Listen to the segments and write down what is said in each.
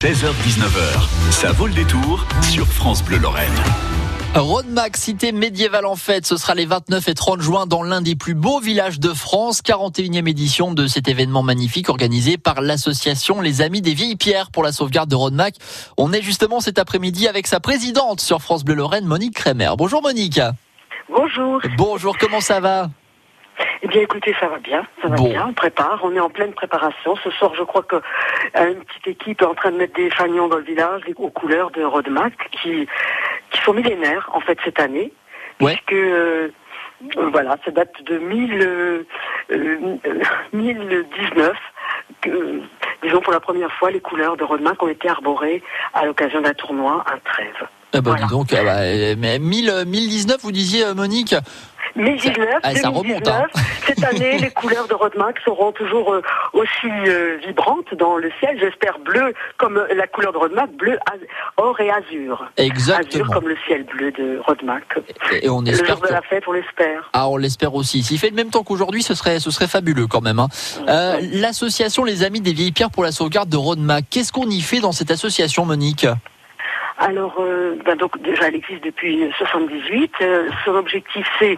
16h-19h, ça vaut le détour sur France Bleu Lorraine. Rodemack, cité médiévale en fête, ce sera les 29 et 30 juin dans l'un des plus beaux villages de France, 41e édition de cet événement magnifique organisé par l'association Les Amis des Vieilles Pierres pour la sauvegarde de Rodemack. On est justement cet après-midi avec sa présidente sur France Bleu Lorraine, Monique Kremer. Bonjour Monique. Bonjour. Bonjour, comment ça va? Eh bien, écoutez, ça va bien, ça va Bon. bien. On prépare, on est en pleine préparation. Ce soir, je crois que euh, une petite équipe est en train de mettre des fanions dans le village aux couleurs de Rodemack qui qui sont millénaires en fait cette année, Ouais. puisque euh, euh, voilà, ça date de 1000, euh, euh, euh, 1019. Que, disons pour la première fois, les couleurs de Rodemack ont été arborées à l'occasion d'un tournoi, un trêve. Ah bah, Voilà. dis donc, ah bah, mais 1000, euh, 1019, vous disiez euh, Monique 1019, Ah, ça remonte, hein. 2019, cette année, les couleurs de Rodemack seront toujours euh, aussi euh, vibrantes dans le ciel. J'espère bleu comme la couleur de Rodemack, bleu, or et azur. Azur Exactement. comme le ciel bleu de Rodemack. Et, et on Le espère jour de la fête, on l'espère. Ah, on l'espère aussi. S'il fait le même temps qu'aujourd'hui, ce serait, ce serait fabuleux quand même. hein. Euh. L'association Les Amis des Vieilles Pierres pour la sauvegarde de Rodemack, qu'est-ce qu'on y fait dans cette association, Monique? Alors, euh, ben donc déjà, elle existe depuis 78. Euh, son objectif, c'est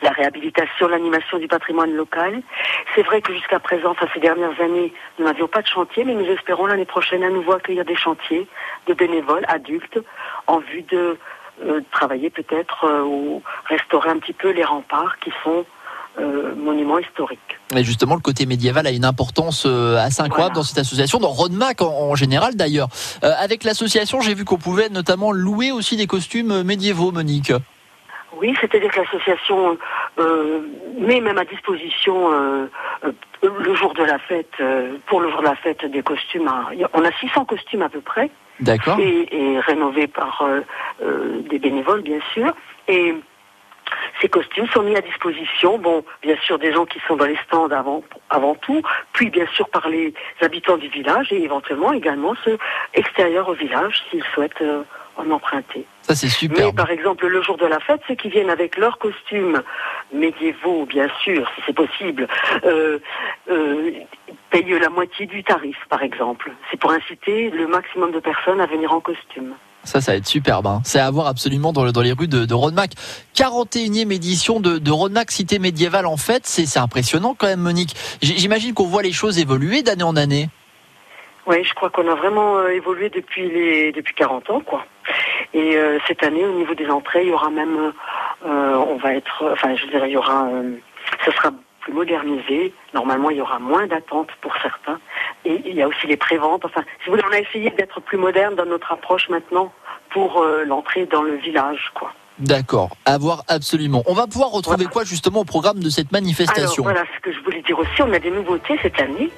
la réhabilitation, l'animation du patrimoine local. C'est vrai que jusqu'à présent, enfin ces dernières années, nous n'avions pas de chantier, mais nous espérons l'année prochaine à nouveau accueillir des chantiers de bénévoles adultes en vue de euh, travailler peut-être euh, ou restaurer un petit peu les remparts qui sont euh, monuments historiques. Et justement, le côté médiéval a une importance assez incroyable Voilà. dans cette association, dans Rodemack en, en général d'ailleurs. Avec l'association, j'ai vu qu'on pouvait notamment louer aussi des costumes médiévaux, Monique. Oui, c'est-à-dire que l'association euh, met même à disposition euh, euh, le jour de la fête, euh, pour le jour de la fête, des costumes. à- on a 600 costumes à peu près, D'accord et, et rénovés par des bénévoles, bien sûr. Et ces costumes sont mis à disposition, bon, bien sûr, des gens qui sont dans les stands avant, avant tout, puis bien sûr par les habitants du village et éventuellement également ceux extérieurs au village s'ils souhaitent en emprunter. Ça, c'est Mais super. par exemple, le jour de la fête, ceux qui viennent avec leurs costumes médiévaux, bien sûr, si c'est possible, euh, euh, payent la moitié du tarif, par exemple. C'est pour inciter le maximum de personnes à venir en costume. Ça, ça va être superbe. hein. C'est à voir absolument dans, le- dans les rues de, de Rodemack. 41e édition de, de Rodemack Cité médiévale en fait. C'est impressionnant quand même, Monique. J'imagine qu'on voit les choses évoluer d'année en année. Oui, je crois qu'on a vraiment euh, évolué depuis les depuis 40 ans, quoi. Et euh, cette année, au niveau des entrées, il y aura même, euh, on va être, enfin, je dirais, il y aura, ce sera plus modernisé. Normalement, il y aura moins d'attentes pour certains. Et il y a aussi les préventes. Enfin, si vous voulez, on a essayé d'être plus moderne dans notre approche maintenant pour l'entrée dans le village, quoi. D'accord. À voir absolument. On va pouvoir retrouver Voilà. quoi justement au programme de cette Alors manifestation voilà ce que je voulais dire aussi, on a des nouveautés cette année,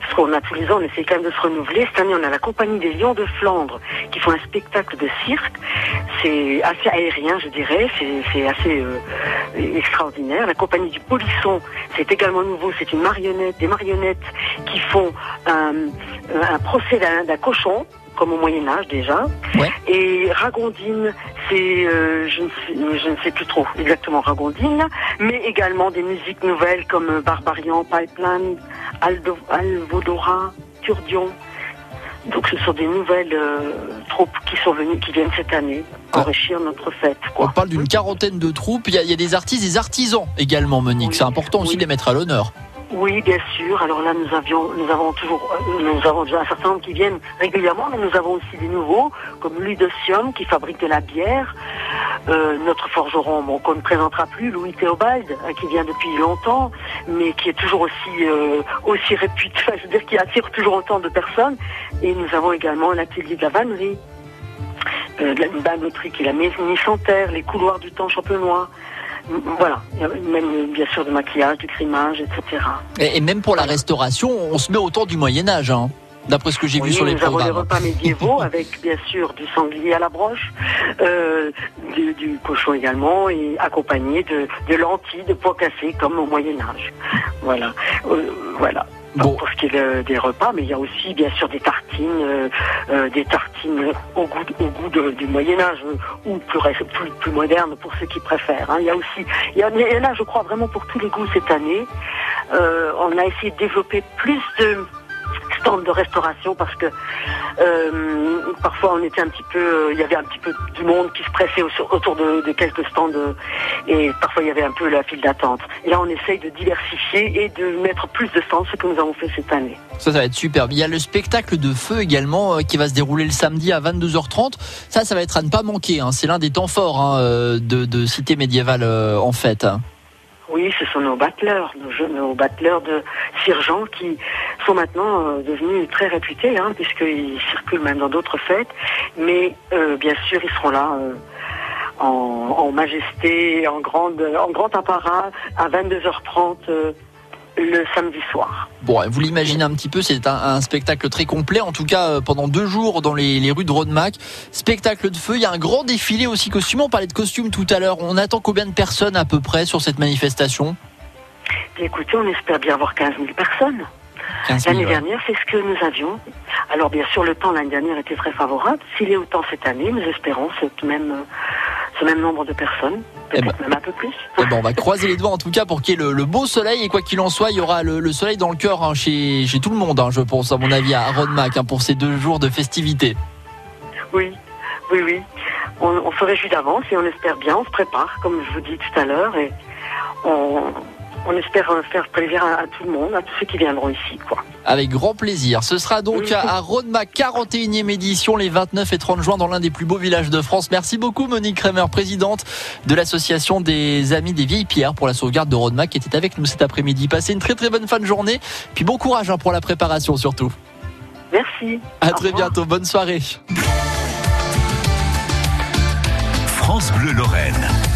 parce qu'on a tous les ans, on essaie quand même de se renouveler. Cette année, on a la compagnie des Lions de Flandre qui font un spectacle de cirque. C'est assez aérien, je dirais, c'est assez euh, extraordinaire. La compagnie du Polisson, c'est également nouveau, c'est une marionnette, des marionnettes qui font un, un procès d'un d'un cochon comme au Moyen Âge déjà. Ouais. Et Ragondine, c'est, euh, je, ne sais, je ne sais plus trop exactement Ragondine, mais également des musiques nouvelles comme Barbarian, Pipeline, Aldo, Alvodora, Turdion. Donc ce sont des nouvelles euh, troupes qui sont venues, qui viennent cette année Ah. enrichir notre fête. On parle d'une quarantaine de troupes. Il y, a, il y a des artistes, des artisans également, Monique. Oui. C'est important aussi de les mettre à l'honneur. Oui, bien sûr. Alors là, nous avions, nous avons toujours, euh, nous avons déjà un certain nombre qui viennent régulièrement, mais nous avons aussi des nouveaux, comme Ludocium, qui fabrique de la bière. Euh, notre forgeron, bon, qu'on ne présentera plus, Louis Théobald, hein, qui vient depuis longtemps, mais qui est toujours aussi, euh, aussi réputé, enfin, je veux dire, qui attire toujours autant de personnes. Et nous avons également l'atelier de la vannerie, euh, de la banauterie qui est la maison Santerre, les couloirs du temps champenois. Voilà, même bien sûr du maquillage, du crimage, etc. Et, et même pour la restauration, on se met autour du Moyen Âge. Hein, D'après ce que j'ai vu sur les nous avons des programmes. repas médiévaux avec bien sûr du sanglier à la broche, euh, du, du cochon également et accompagné de, de lentilles, de pois cassés comme au Moyen Âge. Voilà, Euh, voilà. Bon. Pour ce qui est de- des repas, mais il y a aussi bien sûr des tartines, euh, euh, des tartines au goût, au goût du Moyen Âge euh, ou plus, plus, plus moderne pour ceux qui préfèrent. hein. Il y a aussi, il y, a, il je crois vraiment pour tous les goûts cette année. Euh, on a essayé de développer plus de stand de restauration parce que euh, parfois on était un petit peu, il y avait un petit peu du monde qui se pressait autour de, quelques stands et parfois il y avait un peu la file d'attente. Et là on essaye de diversifier et de mettre plus de stands, ce que nous avons fait cette année. Ça, ça va être superbe. Il y a le spectacle de feu également qui va se dérouler le samedi à 22h30. Ça, ça va être à ne pas manquer. Hein. C'est l'un des temps forts hein, de, de, cité médiévale en fait. Oui, ce sont nos battleurs, nos, nos battleurs de Sirgeant qui sont maintenant euh, devenus très réputés, hein, puisqu'ils circulent même dans d'autres fêtes. Mais euh, bien sûr, ils seront là euh, en, en, majesté, en, grande, en grand apparat, à 22h30 le samedi soir. Bon, vous l'imaginez un petit peu, c'est un, spectacle très complet, en tout cas euh, pendant deux jours dans les, rues de Rodemack. Spectacle de feu, il y a un grand défilé aussi costumé. On parlait de costumes tout à l'heure. On attend combien de personnes à peu près sur cette manifestation? Écoutez, on espère bien avoir 15 000 personnes. L'année dernière, c'est ce que nous avions. Alors bien sûr, le temps l'année dernière était très favorable. S'il est autant cette année, nous espérons ce même, ce même nombre de personnes. Eh ben. même un peu plus. Ben, on va croiser les doigts en tout cas pour qu'il y ait le, beau soleil et quoi qu'il en soit, il y aura le, soleil dans le cœur hein, chez, chez, tout le monde, hein, je pense, à mon avis, à Rodmac, hein, pour ces deux jours de festivités. Oui, oui, oui. On, on se réjouit d'avance et on espère bien, on se prépare, comme je vous dis tout à l'heure, et on, on espère faire plaisir à, tout le monde, à tous ceux qui viendront ici. Quoi. Avec grand plaisir. Ce sera donc à Rodma 41e édition les 29 et 30 juin dans l'un des plus beaux villages de France. Merci beaucoup Monique Kremer, présidente de l'association des Amis des Vieilles Pierres pour la sauvegarde de Rodma qui était avec nous cet après-midi. Passez une très très bonne fin de journée. Puis bon courage hein, pour la préparation surtout. Merci. À très bientôt. Bonne soirée. France Bleu Lorraine.